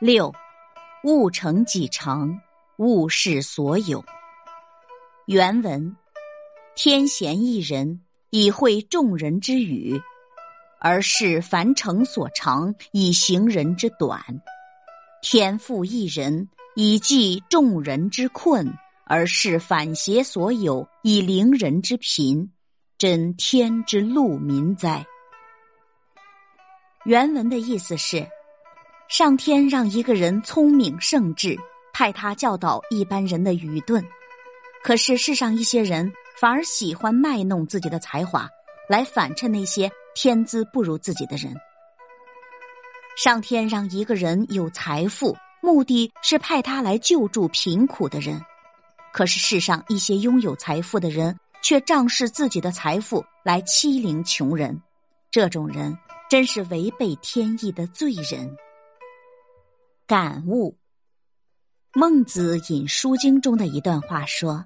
六，物成己成，物是所有。原文：天贤一人，以会众人之语，而是凡成所长，以行人之短；天赋一人，以济众人之困，而是反邪所有，以凌人之贫。真天之路民哉！原文的意思是：上天让一个人聪明圣智，派他教导一般人的愚钝。可是世上一些人反而喜欢卖弄自己的才华，来反衬那些天资不如自己的人。上天让一个人有财富，目的是派他来救助贫苦的人。可是世上一些拥有财富的人。却仗势自己的财富来欺凌穷人，这种人真是违背天意的罪人。感悟：孟子引《书经》中的一段话说：“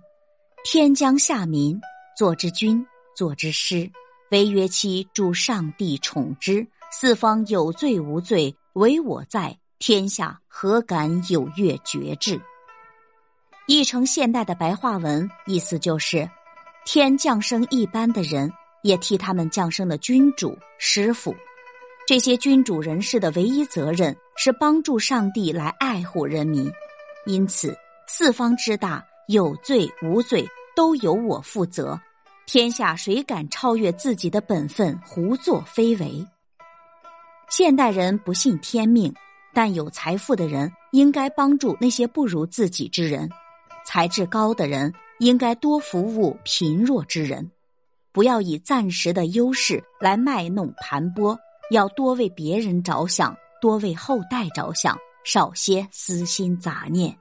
天将下民，作之君，作之师，惟曰其助上帝宠之。四方有罪无罪，唯我在，天下何敢有越绝志？”译成现代的白话文，意思就是。天降生一般的人，也替他们降生了君主、师傅。这些君主人士的唯一责任是帮助上帝来爱护人民。因此，四方之大，有罪无罪都由我负责。天下谁敢超越自己的本分，胡作非为？现代人不信天命，但有财富的人应该帮助那些不如自己之人。才智高的人。应该多服务贫弱之人，不要以暂时的优势来卖弄盘剥，要多为别人着想，多为后代着想，少些私心杂念。